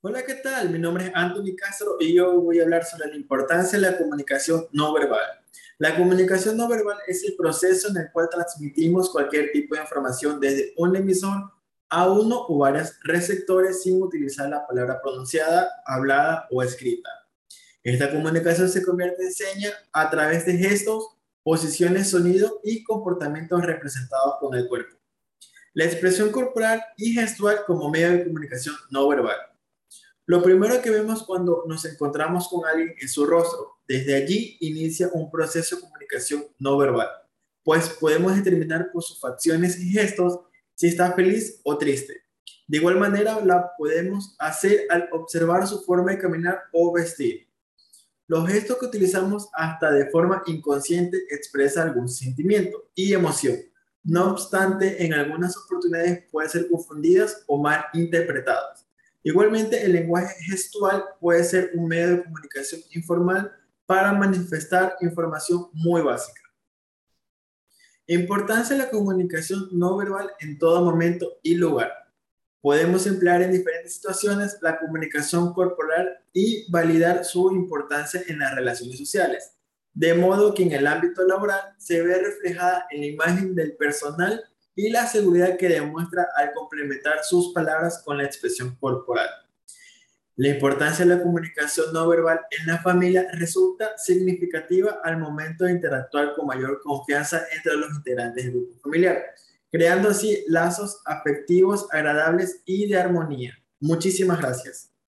Hola, ¿qué tal? Mi nombre es Anthony Castro y yo voy a hablar sobre la importancia de la comunicación no verbal. La comunicación no verbal es el proceso en el cual transmitimos cualquier tipo de información desde un emisor a uno o varios receptores sin utilizar la palabra pronunciada, hablada o escrita. Esta comunicación se convierte en seña a través de gestos, posiciones, sonido y comportamientos representados con el cuerpo. La expresión corporal y gestual como medio de comunicación no verbal. Lo primero que vemos cuando nos encontramos con alguien es su rostro. Desde allí inicia un proceso de comunicación no verbal, pues podemos determinar por sus facciones y gestos si está feliz o triste. De igual manera, la podemos hacer al observar su forma de caminar o vestir. Los gestos que utilizamos hasta de forma inconsciente expresan algún sentimiento y emoción. No obstante, en algunas oportunidades pueden ser confundidas o mal interpretadas. Igualmente, el lenguaje gestual puede ser un medio de comunicación informal para manifestar información muy básica. Importancia de la comunicación no verbal en todo momento y lugar. Podemos emplear en diferentes situaciones la comunicación corporal y validar su importancia en las relaciones sociales, de modo que en el ámbito laboral se ve reflejada en la imagen del personal y la seguridad que demuestra al complementar sus palabras con la expresión corporal. La importancia de la comunicación no verbal en la familia resulta significativa al momento de interactuar con mayor confianza entre los integrantes del grupo familiar, creando así lazos afectivos agradables y de armonía. Muchísimas gracias.